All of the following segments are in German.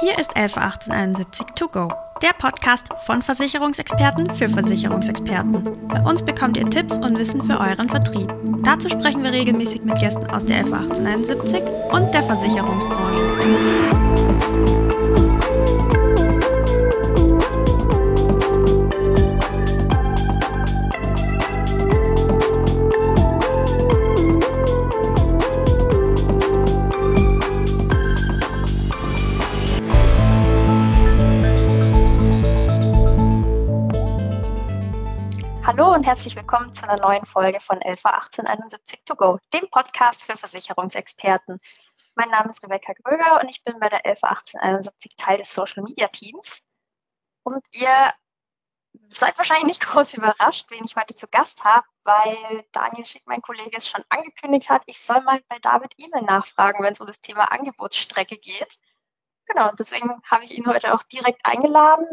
Hier ist 111871 To Go, der Podcast von Versicherungsexperten für Versicherungsexperten. Bei uns bekommt ihr Tipps und Wissen für euren Vertrieb. Dazu sprechen wir regelmäßig mit Gästen aus der 111871 und der Versicherungsbranche. Willkommen zu einer neuen Folge von LV 1871 to go, dem Podcast für Versicherungsexperten. Mein Name ist Rebecca Gröger und ich bin bei der LV 1871 Teil des Social Media Teams. Und ihr seid wahrscheinlich nicht groß überrascht, wen ich heute zu Gast habe, weil Daniel Schick, mein Kollege, es schon angekündigt hat, ich soll mal bei David E-Mail nachfragen, wenn es um das Thema Angebotsstrecke geht. Genau, deswegen habe ich ihn heute auch direkt eingeladen.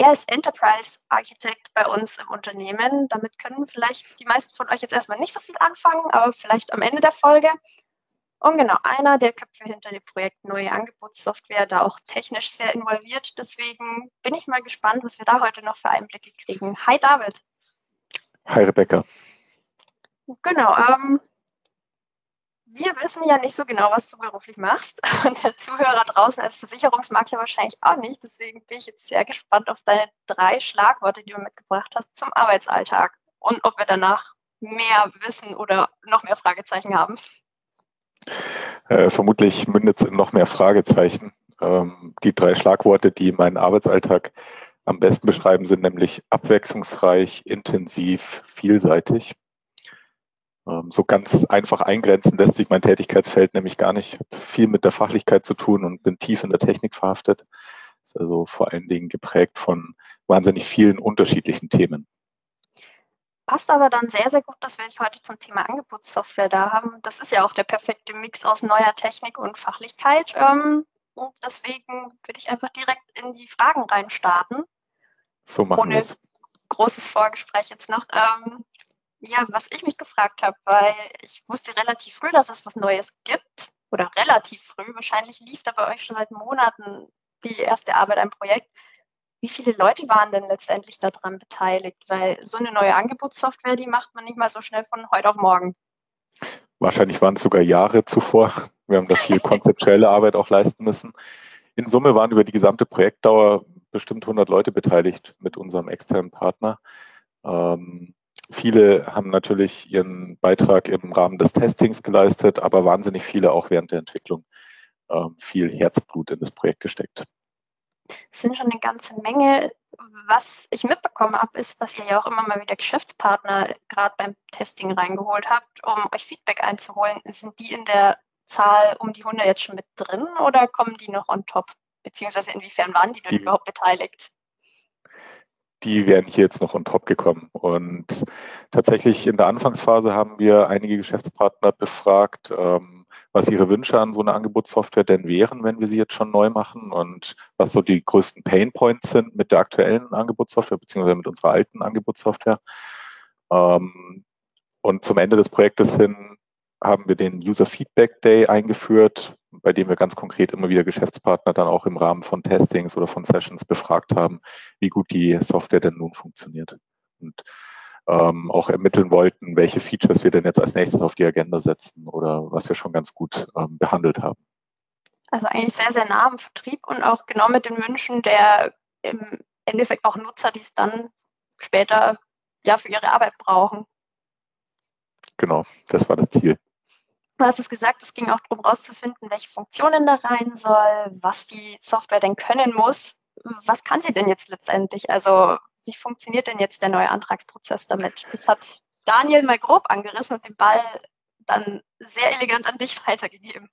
Er ist Enterprise Architect bei uns im Unternehmen. Damit können vielleicht die meisten von euch jetzt erstmal nicht so viel anfangen, aber vielleicht am Ende der Folge. Und genau, einer der Köpfe hinter dem Projekt Neue Angebotssoftware, da auch technisch sehr involviert. Deswegen bin ich mal gespannt, was wir da heute noch für Einblicke kriegen. Hi David. Hi Rebecca. Genau, ähm, wir wissen ja nicht so genau, was du beruflich machst und der Zuhörer draußen als Versicherungsmakler wahrscheinlich auch nicht. Deswegen bin ich jetzt sehr gespannt auf deine drei Schlagworte, die du mitgebracht hast zum Arbeitsalltag und ob wir danach mehr wissen oder noch mehr Fragezeichen haben. Äh, vermutlich mündet es in noch mehr Fragezeichen. Ähm, die drei Schlagworte, die meinen Arbeitsalltag am besten beschreiben, sind nämlich abwechslungsreich, intensiv, vielseitig. Ähm, so ganz einfach eingrenzen lässt sich mein Tätigkeitsfeld nämlich gar nicht. Ich habe viel mit der Fachlichkeit zu tun und bin tief in der Technik verhaftet. Ist also vor allen Dingen geprägt von wahnsinnig vielen unterschiedlichen Themen. Passt aber dann sehr, sehr gut, dass wir euch heute zum Thema Angebotssoftware da haben. Das ist ja auch der perfekte Mix aus neuer Technik und Fachlichkeit. Ähm, und deswegen würde ich einfach direkt in die Fragen reinstarten. So machen wir es. Großes Vorgespräch jetzt noch. Ähm, ja, was ich mich gefragt habe, weil ich wusste relativ früh, dass es was Neues gibt oder relativ früh. Wahrscheinlich lief da bei euch schon seit Monaten die erste Arbeit am Projekt. Wie viele Leute waren denn letztendlich daran beteiligt? Weil so eine neue Angebotssoftware, die macht man nicht mal so schnell von heute auf morgen. Wahrscheinlich waren es sogar Jahre zuvor. Wir haben da viel konzeptuelle Arbeit auch leisten müssen. In Summe waren über die gesamte Projektdauer bestimmt 100 Leute beteiligt mit unserem externen Partner. Ähm, Viele haben natürlich ihren Beitrag im Rahmen des Testings geleistet, aber wahnsinnig viele auch während der Entwicklung äh, viel Herzblut in das Projekt gesteckt. Es sind schon eine ganze Menge. Was ich mitbekommen habe, ist, dass ihr ja auch immer mal wieder Geschäftspartner gerade beim Testing reingeholt habt, um euch Feedback einzuholen. Sind die in der Zahl um die 100 jetzt schon mit drin oder kommen die noch on top? Beziehungsweise inwiefern waren die denn die, überhaupt beteiligt? Die wären hier jetzt noch on top gekommen. Und tatsächlich in der Anfangsphase haben wir einige Geschäftspartner befragt, ähm, was ihre Wünsche an so einer Angebotssoftware denn wären, wenn wir sie jetzt schon neu machen und was so die größten Pain Points sind mit der aktuellen Angebotssoftware beziehungsweise mit unserer alten Angebotssoftware. Ähm, und zum Ende des Projektes hin haben wir den User Feedback Day eingeführt, bei dem wir ganz konkret immer wieder Geschäftspartner dann auch im Rahmen von Testings oder von Sessions befragt haben, wie gut die Software denn nun funktioniert. Und ähm, auch ermitteln wollten, welche Features wir denn jetzt als nächstes auf die Agenda setzen oder was wir schon ganz gut ähm, behandelt haben. Also eigentlich sehr, sehr nah am Vertrieb und auch genau mit den Wünschen der im Endeffekt auch Nutzer, die es dann später ja für ihre Arbeit brauchen. Genau, das war das Ziel. Du hast es gesagt, es ging auch darum, herauszufinden, welche Funktionen da rein soll, was die Software denn können muss. Was kann sie denn jetzt letztendlich? Also wie funktioniert denn jetzt der neue Antragsprozess damit? Das hat Daniel mal grob angerissen und den Ball dann sehr elegant an dich weitergegeben.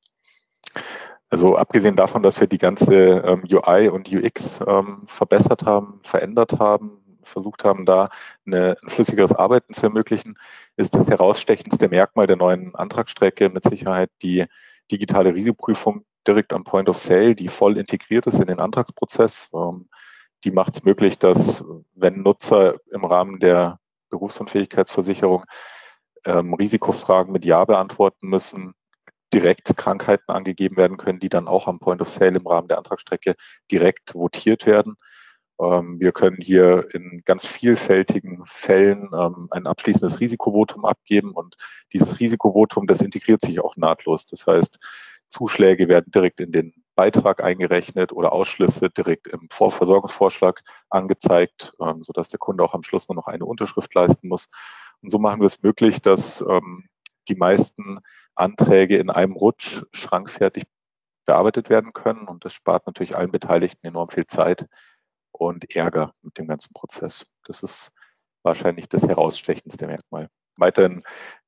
Also abgesehen davon, dass wir die ganze ähm, UI und UX ähm, verbessert haben, verändert haben, versucht haben, da eine, ein flüssigeres Arbeiten zu ermöglichen, ist das herausstechendste Merkmal der neuen Antragsstrecke mit Sicherheit die digitale Risikoprüfung direkt am Point of Sale, die voll integriert ist in den Antragsprozess. Ähm, die macht es möglich, dass wenn Nutzer im Rahmen der Berufsunfähigkeitsversicherung ähm, Risikofragen mit Ja beantworten müssen, direkt Krankheiten angegeben werden können, die dann auch am Point of Sale im Rahmen der Antragsstrecke direkt votiert werden. Ähm, wir können hier in ganz vielfältigen Fällen ähm, ein abschließendes Risikovotum abgeben und dieses Risikovotum, das integriert sich auch nahtlos. Das heißt, Zuschläge werden direkt in den Beitrag eingerechnet oder Ausschlüsse direkt im Vorversorgungsvorschlag angezeigt, ähm, sodass der Kunde auch am Schluss nur noch eine Unterschrift leisten muss. Und so machen wir es möglich, dass die meisten Anträge in einem Rutsch schrankfertig bearbeitet werden können. Und das spart natürlich allen Beteiligten enorm viel Zeit und Ärger mit dem ganzen Prozess. Das ist wahrscheinlich das herausstechendste Merkmal. Weiterhin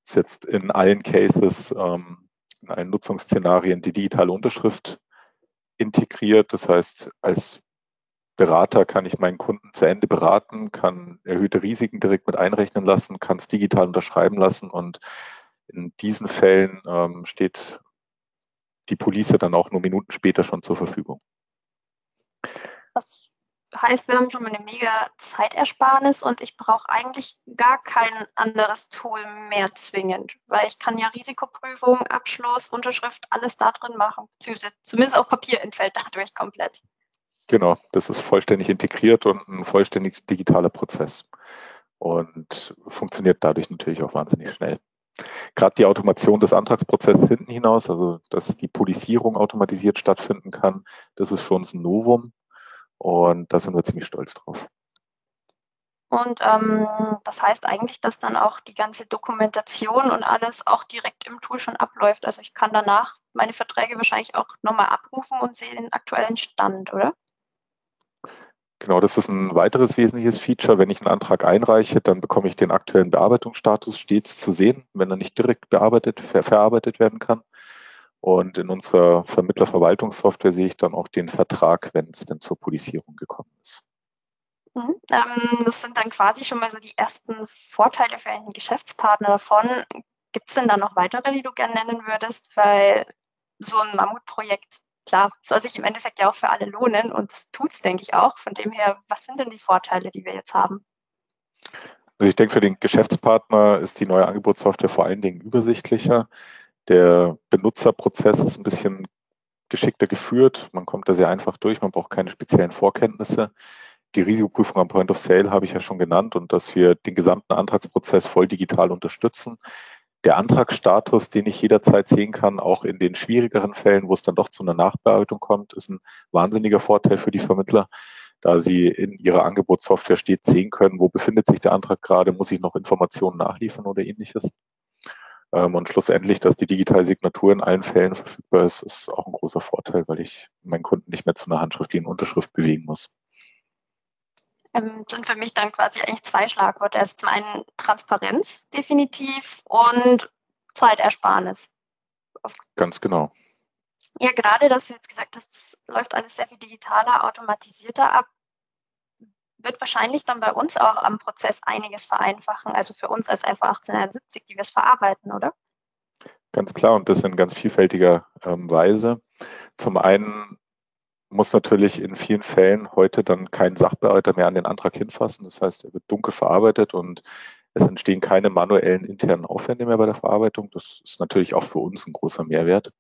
ist jetzt in allen Cases, ähm, in allen Nutzungsszenarien die digitale Unterschrift integriert. Das heißt, als Berater kann ich meinen Kunden zu Ende beraten, kann erhöhte Risiken direkt mit einrechnen lassen, kann es digital unterschreiben lassen und in diesen Fällen ähm, steht die Police dann auch nur Minuten später schon zur Verfügung. Das heißt, wir haben schon mal eine mega Zeitersparnis und ich brauche eigentlich gar kein anderes Tool mehr zwingend, weil ich kann ja Risikoprüfung, Abschluss, Unterschrift, alles da drin machen. Zumindest auch Papier entfällt dadurch komplett. Genau, das ist vollständig integriert und ein vollständig digitaler Prozess und funktioniert dadurch natürlich auch wahnsinnig schnell. Gerade die Automation des Antragsprozesses hinten hinaus, also dass die Polisierung automatisiert stattfinden kann, das ist für uns ein Novum und da sind wir ziemlich stolz drauf. Und ähm, das heißt eigentlich, dass dann auch die ganze Dokumentation und alles auch direkt im Tool schon abläuft. Also ich kann danach meine Verträge wahrscheinlich auch nochmal abrufen und sehe den aktuellen Stand, oder? Genau, das ist ein weiteres wesentliches Feature. Wenn ich einen Antrag einreiche, dann bekomme ich den aktuellen Bearbeitungsstatus stets zu sehen, wenn er nicht direkt bearbeitet, ver verarbeitet werden kann. Und in unserer Vermittlerverwaltungssoftware sehe ich dann auch den Vertrag, wenn es denn zur Polisierung gekommen ist. Mhm. Ähm, das sind dann quasi schon mal so die ersten Vorteile für einen Geschäftspartner davon. Gibt es denn da noch weitere, die du gerne nennen würdest? Weil so ein Mammutprojekt klar, soll sich im Endeffekt ja auch für alle lohnen und das tut es, denke ich, auch. Von dem her, was sind denn die Vorteile, die wir jetzt haben? Also ich denke, für den Geschäftspartner ist die neue Angebotssoftware vor allen Dingen übersichtlicher. Der Benutzerprozess ist ein bisschen geschickter geführt. Man kommt da sehr einfach durch. Man braucht keine speziellen Vorkenntnisse. Die Risikoprüfung am Point of Sale habe ich ja schon genannt und dass wir den gesamten Antragsprozess voll digital unterstützen der Antragsstatus, den ich jederzeit sehen kann, auch in den schwierigeren Fällen, wo es dann doch zu einer Nachbearbeitung kommt, ist ein wahnsinniger Vorteil für die Vermittler, da sie in ihrer Angebotssoftware stets sehen können, wo befindet sich der Antrag gerade, muss ich noch Informationen nachliefern oder ähnliches. Ähm, und schlussendlich, dass die digitale Signatur in allen Fällen verfügbar ist, ist auch ein großer Vorteil, weil ich meinen Kunden nicht mehr zu einer handschriftlichen Unterschrift bewegen muss ähm, sind für mich dann quasi eigentlich zwei Schlagworte. Das ist zum einen Transparenz definitiv und Zeitersparnis. Ganz genau. Ja, gerade, dass du jetzt gesagt hast, das läuft alles sehr viel digitaler, automatisierter ab, wird wahrscheinlich dann bei uns auch am Prozess einiges vereinfachen. Also für uns als FA 1871, die wir es verarbeiten, oder? Ganz klar und das in ganz vielfältiger ähm, Weise. Zum einen muss natürlich in vielen Fällen heute dann kein Sachbearbeiter mehr an den Antrag hinfassen. Das heißt, er wird dunkel verarbeitet und es entstehen keine manuellen internen Aufwände mehr bei der Verarbeitung. Das ist natürlich auch für uns ein großer Mehrwert.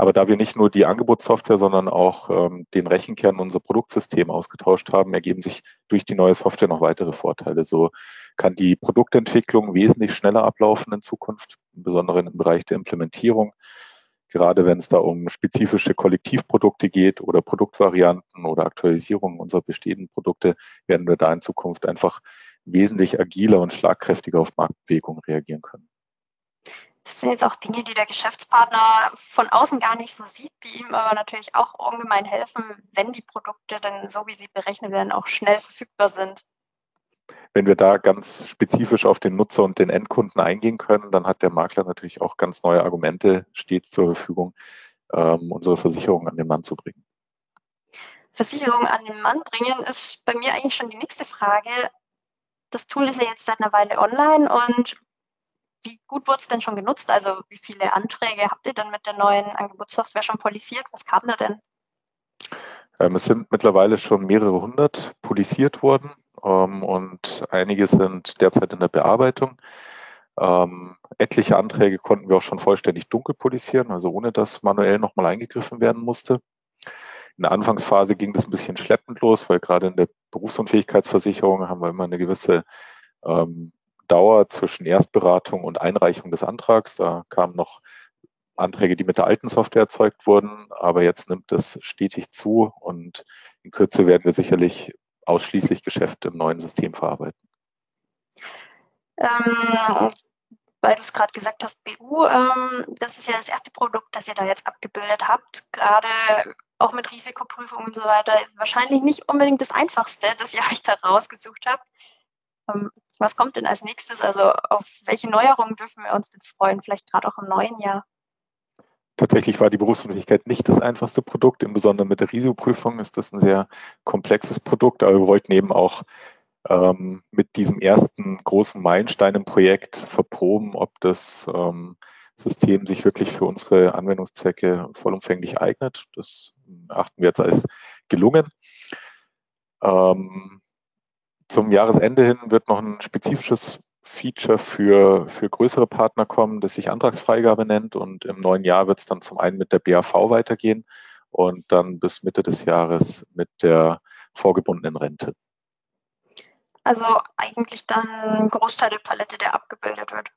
Aber da wir nicht nur die Angebotssoftware, sondern auch ähm, den Rechenkern unser Produktsystem ausgetauscht haben, ergeben sich durch die neue Software noch weitere Vorteile. So kann die Produktentwicklung wesentlich schneller ablaufen in Zukunft, im Besonderen im Bereich der Implementierung gerade wenn es da um spezifische Kollektivprodukte geht oder Produktvarianten oder Aktualisierung unserer bestehenden Produkte, werden wir da in Zukunft einfach wesentlich agiler und schlagkräftiger auf Marktbewegungen reagieren können. Das sind jetzt auch Dinge, die der Geschäftspartner von außen gar nicht so sieht, die ihm aber natürlich auch ungemein helfen, wenn die Produkte dann so, wie sie berechnet werden, auch schnell verfügbar sind. Wenn wir da ganz spezifisch auf den Nutzer und den Endkunden eingehen können, dann hat der Makler natürlich auch ganz neue Argumente stets zur Verfügung, ähm, unsere Versicherung an den Mann zu bringen. Versicherung an den Mann bringen ist bei mir eigentlich schon die nächste Frage. Das Tool ist ja jetzt seit einer Weile online und wie gut wurde es denn schon genutzt? Also wie viele Anträge habt ihr denn mit der neuen Angebotssoftware schon polisiert? Was kam da denn? Ähm, es sind mittlerweile schon mehrere hundert polisiert worden ähm, und einige sind derzeit in der Bearbeitung. Ähm, etliche Anträge konnten wir auch schon vollständig dunkel polizieren, also ohne dass manuell nochmal eingegriffen werden musste. In der Anfangsphase ging das ein bisschen schleppend los, weil gerade in der Berufsunfähigkeitsversicherung haben wir immer eine gewisse ähm, Dauer zwischen Erstberatung und Einreichung des Antrags. Da kamen noch Anträge, die mit der alten Software erzeugt wurden, aber jetzt nimmt es stetig zu und in Kürze werden wir sicherlich ausschließlich Geschäfte im neuen System verarbeiten. Ähm, weil du es gerade gesagt hast, BU, ähm, das ist ja das erste Produkt, das ihr da jetzt abgebildet habt, gerade auch mit Risikoprüfung und so weiter. Wahrscheinlich nicht unbedingt das Einfachste, das ihr euch da rausgesucht habt. Ähm, was kommt denn als nächstes? Also auf welche Neuerungen dürfen wir uns denn freuen, vielleicht gerade auch im neuen Jahr? Tatsächlich war die Berufsunfähigkeit nicht das einfachste Produkt. Im Besonderen mit der Risikoprüfung ist das ein sehr komplexes Produkt, aber wir wollten eben auch ähm, mit diesem ersten großen Meilenstein im Projekt verproben, ob das ähm, System sich wirklich für unsere Anwendungszwecke vollumfänglich eignet. Das achten wir jetzt als gelungen. Ähm, zum Jahresende hin wird noch ein spezifisches Feature für, für größere Partner kommen, das sich Antragsfreigabe nennt. Und im neuen Jahr wird es dann zum einen mit der BAV weitergehen und dann bis Mitte des Jahres mit der vorgebundenen Rente. Also eigentlich dann ein Großteil der Palette, der abgebildet wird.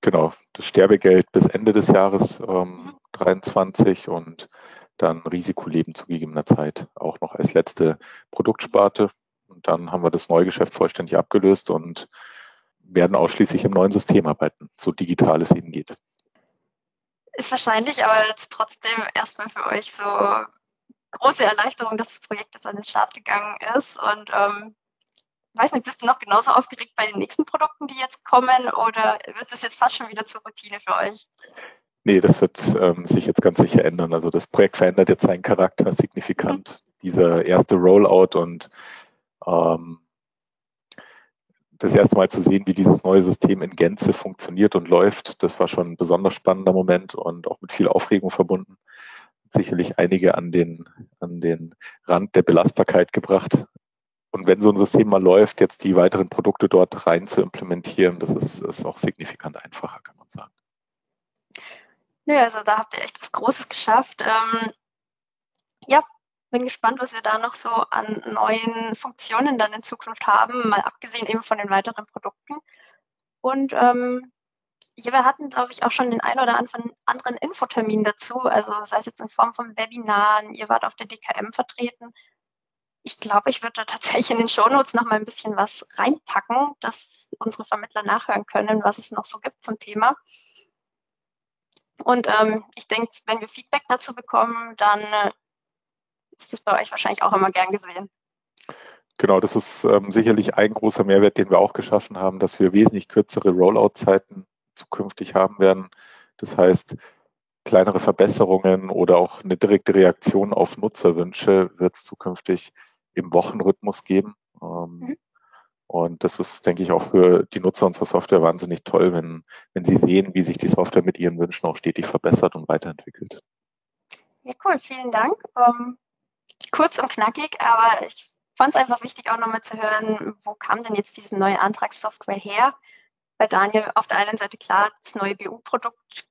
Genau, das Sterbegeld bis Ende des Jahres ähm, 23 mhm. und dann Risikoleben zu gegebener Zeit auch noch als letzte Produktsparte. Dann haben wir das Neugeschäft vollständig abgelöst und werden ausschließlich im neuen System arbeiten, so digital es eben geht. Ist wahrscheinlich aber jetzt trotzdem erstmal für euch so große Erleichterung, dass das Projekt jetzt an den Start gegangen ist. Und ähm, weiß nicht, bist du noch genauso aufgeregt bei den nächsten Produkten, die jetzt kommen, oder wird das jetzt fast schon wieder zur Routine für euch? Nee, das wird ähm, sich jetzt ganz sicher ändern. Also das Projekt verändert jetzt seinen Charakter signifikant. Mhm. Dieser erste Rollout und ähm, das erste Mal zu sehen, wie dieses neue System in Gänze funktioniert und läuft, das war schon ein besonders spannender Moment und auch mit viel Aufregung verbunden. Sicherlich einige an den, an den Rand der Belastbarkeit gebracht. Und wenn so ein System mal läuft, jetzt die weiteren Produkte dort rein zu implementieren, das ist, ist auch signifikant einfacher, kann man sagen. Ja, also da habt ihr echt was Großes geschafft. Ähm, ja, bin gespannt, was wir da noch so an neuen Funktionen dann in Zukunft haben, mal abgesehen eben von den weiteren Produkten. Und ähm, ja, wir hatten, glaube ich, auch schon den einen oder anderen Infotermin dazu, also sei es jetzt in Form von Webinaren, ihr wart auf der DKM vertreten. Ich glaube, ich würde da tatsächlich in den Shownotes noch mal ein bisschen was reinpacken, dass unsere Vermittler nachhören können, was es noch so gibt zum Thema. Und ähm, ich denke, wenn wir Feedback dazu bekommen, dann äh, ist das bei euch wahrscheinlich auch immer gern gesehen. Genau, das ist ähm, sicherlich ein großer Mehrwert, den wir auch geschaffen haben, dass wir wesentlich kürzere Rollout-Zeiten zukünftig haben werden. Das heißt, kleinere Verbesserungen oder auch eine direkte Reaktion auf Nutzerwünsche wird es zukünftig im Wochenrhythmus geben. Ähm, mhm. Und das ist, denke ich, auch für die Nutzer unserer Software wahnsinnig toll, wenn, wenn sie sehen, wie sich die Software mit ihren Wünschen auch stetig verbessert und weiterentwickelt. Ja, cool, vielen Dank. Ähm, kurz und knackig, aber ich fand es einfach wichtig, auch nochmal zu hören, wo kam denn jetzt diese neue Antragssoftware her? Weil Daniel auf der einen Seite klar das neue BU-Produkt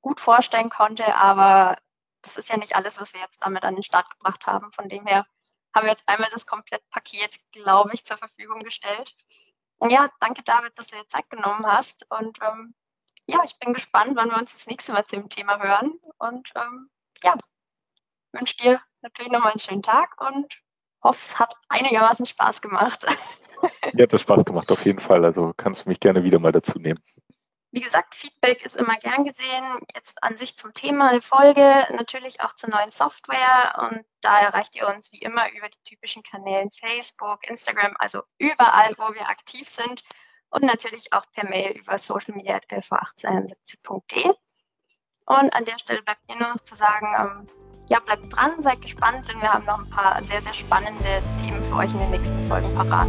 gut vorstellen konnte, aber das ist ja nicht alles, was wir jetzt damit an den Start gebracht haben. Von dem her haben wir jetzt einmal das Komplettpaket, glaube ich, zur Verfügung gestellt. Und ja, danke David, dass du dir Zeit genommen hast. Und ähm, ja, ich bin gespannt, wann wir uns das nächste Mal zu dem Thema hören. Und ähm, ja, wünsche dir natürlich nochmal einen schönen Tag und hoffe, es hat einigermaßen Spaß gemacht. ja, hat Spaß gemacht, auf jeden Fall. Also kannst du mich gerne wieder mal dazu nehmen. Wie gesagt, Feedback ist immer gern gesehen. Jetzt an sich zum Thema eine Folge, natürlich auch zur neuen Software. Und da erreicht ihr uns wie immer über die typischen Kanälen Facebook, Instagram, also überall, wo wir aktiv sind. Und natürlich auch per Mail über socialmedia.lv1871.de. Und an der Stelle bleibt mir nur noch zu sagen, ähm, ja, bleibt dran, seid gespannt, denn wir haben noch ein paar sehr, sehr spannende Themen für euch in den nächsten Folgen parat.